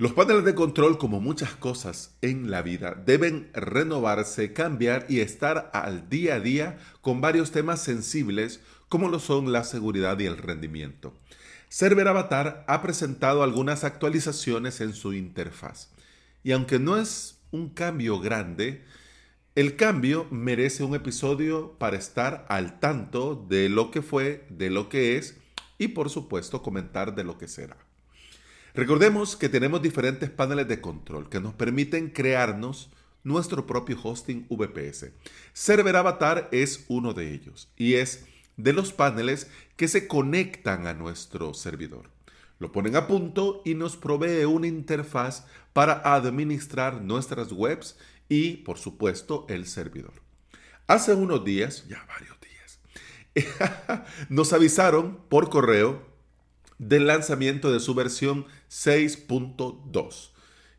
Los paneles de control, como muchas cosas en la vida, deben renovarse, cambiar y estar al día a día con varios temas sensibles como lo son la seguridad y el rendimiento. Server Avatar ha presentado algunas actualizaciones en su interfaz. Y aunque no es un cambio grande, el cambio merece un episodio para estar al tanto de lo que fue, de lo que es y por supuesto comentar de lo que será. Recordemos que tenemos diferentes paneles de control que nos permiten crearnos nuestro propio hosting VPS. Server Avatar es uno de ellos y es de los paneles que se conectan a nuestro servidor. Lo ponen a punto y nos provee una interfaz para administrar nuestras webs y, por supuesto, el servidor. Hace unos días, ya varios días, nos avisaron por correo del lanzamiento de su versión 6.2.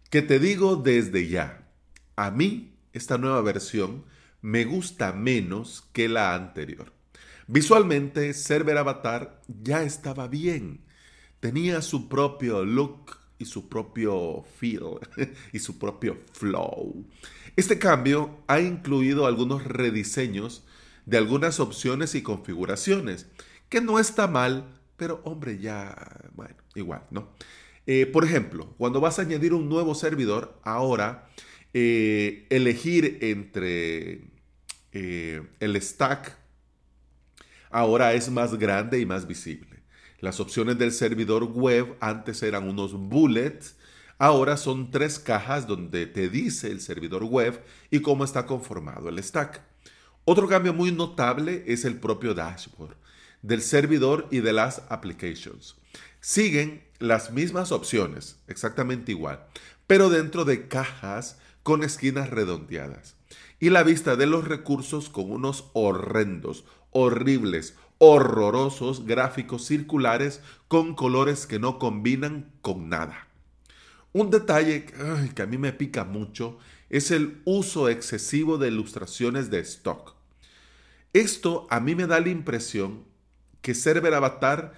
Que te digo desde ya, a mí esta nueva versión me gusta menos que la anterior. Visualmente, Server Avatar ya estaba bien. Tenía su propio look y su propio feel y su propio flow. Este cambio ha incluido algunos rediseños de algunas opciones y configuraciones, que no está mal pero hombre, ya, bueno, igual, ¿no? Eh, por ejemplo, cuando vas a añadir un nuevo servidor, ahora eh, elegir entre eh, el stack ahora es más grande y más visible. Las opciones del servidor web antes eran unos bullets, ahora son tres cajas donde te dice el servidor web y cómo está conformado el stack. Otro cambio muy notable es el propio dashboard del servidor y de las applications. Siguen las mismas opciones, exactamente igual, pero dentro de cajas con esquinas redondeadas. Y la vista de los recursos con unos horrendos, horribles, horrorosos gráficos circulares con colores que no combinan con nada. Un detalle que a mí me pica mucho es el uso excesivo de ilustraciones de stock. Esto a mí me da la impresión que Server Avatar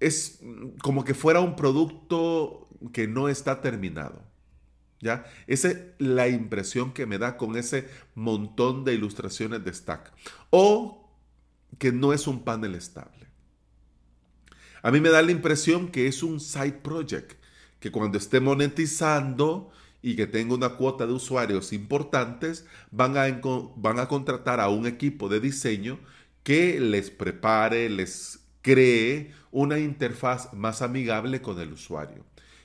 es como que fuera un producto que no está terminado. ¿Ya? Esa es la impresión que me da con ese montón de ilustraciones de stack. O que no es un panel estable. A mí me da la impresión que es un side project, que cuando esté monetizando y que tenga una cuota de usuarios importantes, van a, van a contratar a un equipo de diseño que les prepare, les cree una interfaz más amigable con el usuario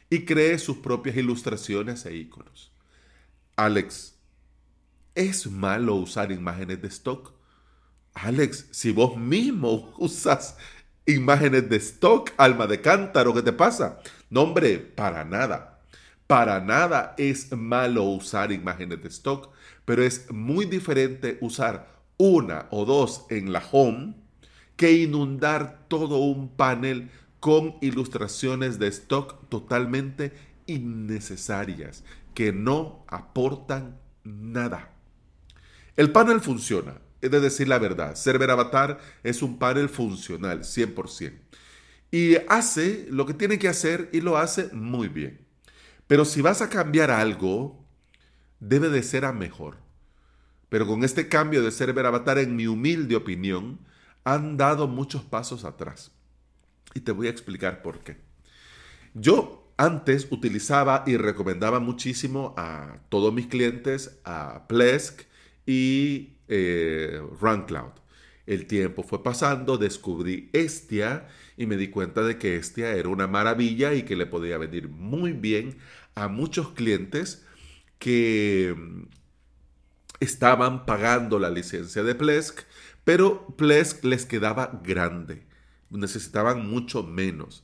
y cree sus propias ilustraciones e iconos. Alex, ¿es malo usar imágenes de stock? Alex, si vos mismo usas imágenes de stock, alma de cántaro, ¿qué te pasa? No, hombre, para nada. Para nada es malo usar imágenes de stock, pero es muy diferente usar una o dos en la home que inundar todo un panel con ilustraciones de stock totalmente innecesarias que no aportan nada. El panel funciona, es de decir la verdad. Server Avatar es un panel funcional, 100%. Y hace lo que tiene que hacer y lo hace muy bien. Pero si vas a cambiar algo, debe de ser a mejor. Pero con este cambio de server avatar, en mi humilde opinión, han dado muchos pasos atrás. Y te voy a explicar por qué. Yo antes utilizaba y recomendaba muchísimo a todos mis clientes a Plesk y eh, RunCloud. El tiempo fue pasando, descubrí Estia y me di cuenta de que Estia era una maravilla y que le podía venir muy bien a muchos clientes que estaban pagando la licencia de Plesk, pero Plesk les quedaba grande, necesitaban mucho menos.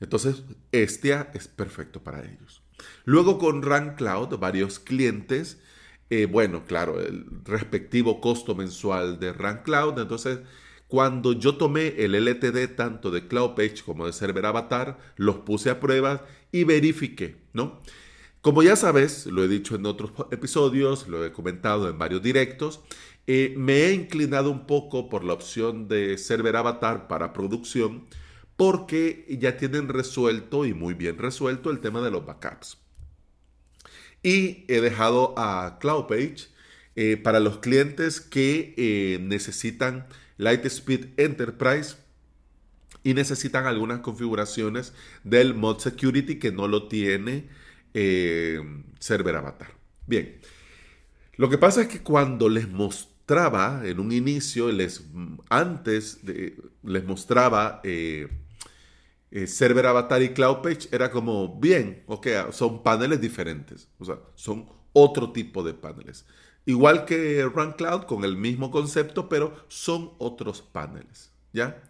Entonces, Estia es perfecto para ellos. Luego con RunCloud, varios clientes, eh, bueno, claro, el respectivo costo mensual de RunCloud. Entonces, cuando yo tomé el LTD tanto de CloudPage como de Server Avatar, los puse a prueba y verifiqué, ¿no? Como ya sabes, lo he dicho en otros episodios, lo he comentado en varios directos, eh, me he inclinado un poco por la opción de server avatar para producción porque ya tienen resuelto y muy bien resuelto el tema de los backups. Y he dejado a CloudPage eh, para los clientes que eh, necesitan Lightspeed Enterprise y necesitan algunas configuraciones del Mod Security que no lo tiene eh, Server Avatar. Bien, lo que pasa es que cuando les mostraba en un inicio, les, antes les mostraba eh, Server Avatar y Cloud Page era como, bien, ok, son paneles diferentes, o sea, son otro tipo de paneles. Igual que Run Cloud con el mismo concepto, pero son otros paneles, ¿ya?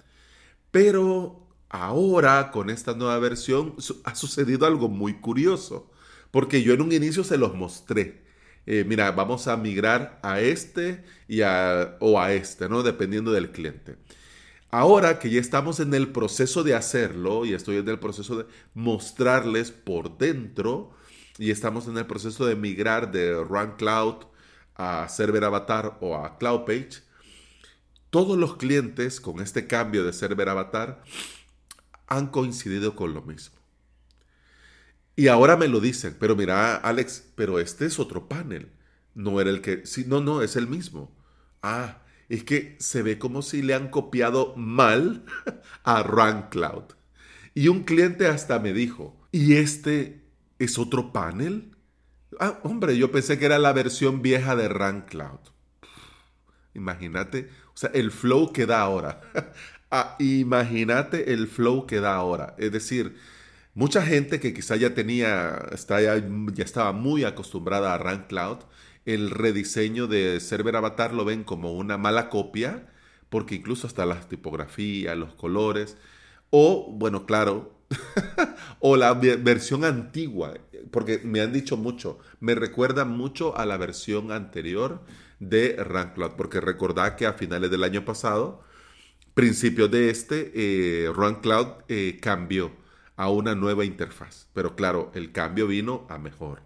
Pero ahora con esta nueva versión ha sucedido algo muy curioso, porque yo en un inicio se los mostré. Eh, mira, vamos a migrar a este y a, o a este, ¿no? Dependiendo del cliente. Ahora que ya estamos en el proceso de hacerlo y estoy en el proceso de mostrarles por dentro y estamos en el proceso de migrar de Run Cloud a Server Avatar o a Cloud Page, todos los clientes con este cambio de Server Avatar han coincidido con lo mismo. Y ahora me lo dicen, pero mira, Alex, pero este es otro panel. No era el que... Sí, no, no, es el mismo. Ah, es que se ve como si le han copiado mal a Cloud. Y un cliente hasta me dijo, ¿y este es otro panel? Ah, hombre, yo pensé que era la versión vieja de Cloud. Imagínate, o sea, el flow que da ahora. ah, imagínate el flow que da ahora. Es decir, mucha gente que quizá ya tenía, está ya, ya estaba muy acostumbrada a Cloud, el rediseño de Server Avatar lo ven como una mala copia, porque incluso hasta las tipografías, los colores, o, bueno, claro, o la versión antigua, porque me han dicho mucho, me recuerda mucho a la versión anterior de RunCloud, porque recordad que a finales del año pasado, principios de este, eh, RunCloud eh, cambió a una nueva interfaz, pero claro, el cambio vino a mejor.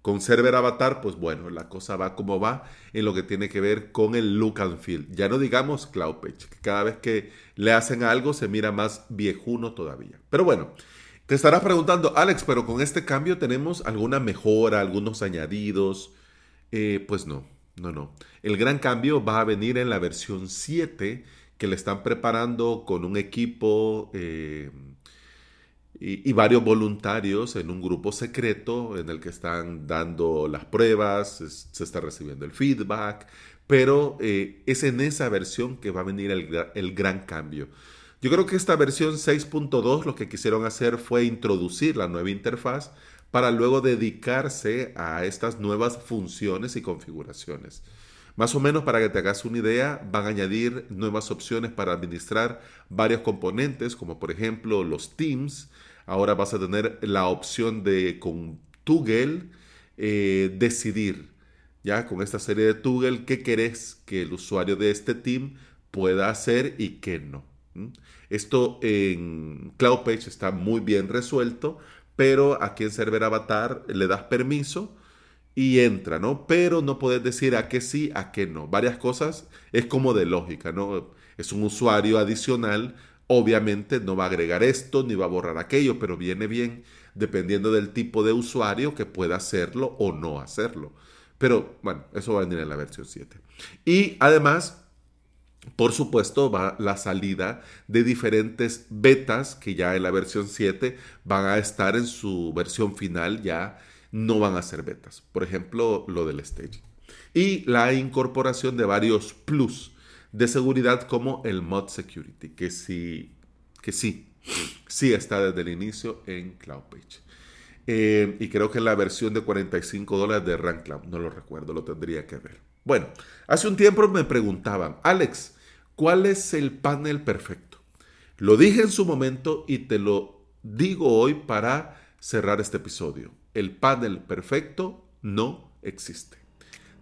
Con Server Avatar, pues bueno, la cosa va como va en lo que tiene que ver con el look and feel. Ya no digamos Cloud Page, que cada vez que le hacen algo se mira más viejuno todavía. Pero bueno, te estarás preguntando, Alex, pero con este cambio tenemos alguna mejora, algunos añadidos. Eh, pues no, no, no. El gran cambio va a venir en la versión 7 que le están preparando con un equipo... Eh, y, varios voluntarios en un grupo secreto en el que están dando las pruebas, se está recibiendo el feedback, pero eh, es en esa versión que va a venir el, gran cambio. Yo creo que esta versión 6.2 lo que quisieron hacer fue introducir la nueva interfaz para luego dedicarse a estas nuevas funciones y configuraciones. Más o menos para que te hagas una idea, van a añadir nuevas opciones para administrar varios componentes, como por ejemplo los teams, Ahora vas a tener la opción de con Toggle eh, decidir, ya con esta serie de Toggle, qué querés que el usuario de este team pueda hacer y qué no. Esto en CloudPage está muy bien resuelto, pero aquí en Server Avatar le das permiso y entra, ¿no? Pero no puedes decir a qué sí, a qué no. Varias cosas es como de lógica, ¿no? Es un usuario adicional, Obviamente no va a agregar esto ni va a borrar aquello, pero viene bien dependiendo del tipo de usuario que pueda hacerlo o no hacerlo. Pero bueno, eso va a venir en la versión 7. Y además, por supuesto, va la salida de diferentes betas que ya en la versión 7 van a estar en su versión final, ya no van a ser betas. Por ejemplo, lo del staging. Y la incorporación de varios plus de seguridad como el Mod Security, que sí, que sí, sí está desde el inicio en CloudPage. Eh, y creo que la versión de 45 dólares de RunCloud, no lo recuerdo, lo tendría que ver. Bueno, hace un tiempo me preguntaban, Alex, ¿cuál es el panel perfecto? Lo dije en su momento y te lo digo hoy para cerrar este episodio. El panel perfecto no existe.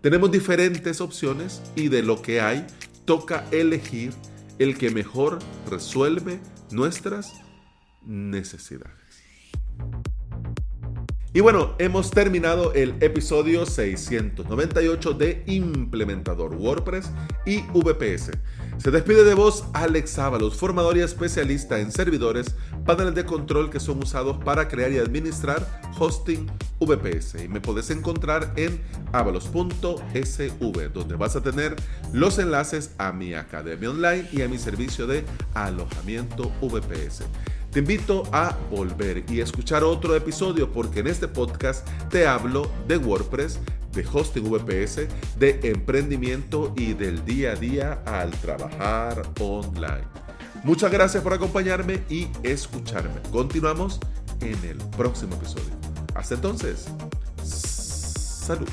Tenemos diferentes opciones y de lo que hay toca elegir el que mejor resuelve nuestras necesidades. Y bueno, hemos terminado el episodio 698 de Implementador WordPress y VPS. Se despide de vos Alex Ábalos, formador y especialista en servidores, paneles de control que son usados para crear y administrar hosting VPS. Y me podés encontrar en avalos.sv, donde vas a tener los enlaces a mi academia online y a mi servicio de alojamiento VPS. Te invito a volver y escuchar otro episodio porque en este podcast te hablo de WordPress, de hosting VPS, de emprendimiento y del día a día al trabajar online. Muchas gracias por acompañarme y escucharme. Continuamos en el próximo episodio. Hasta entonces, salud.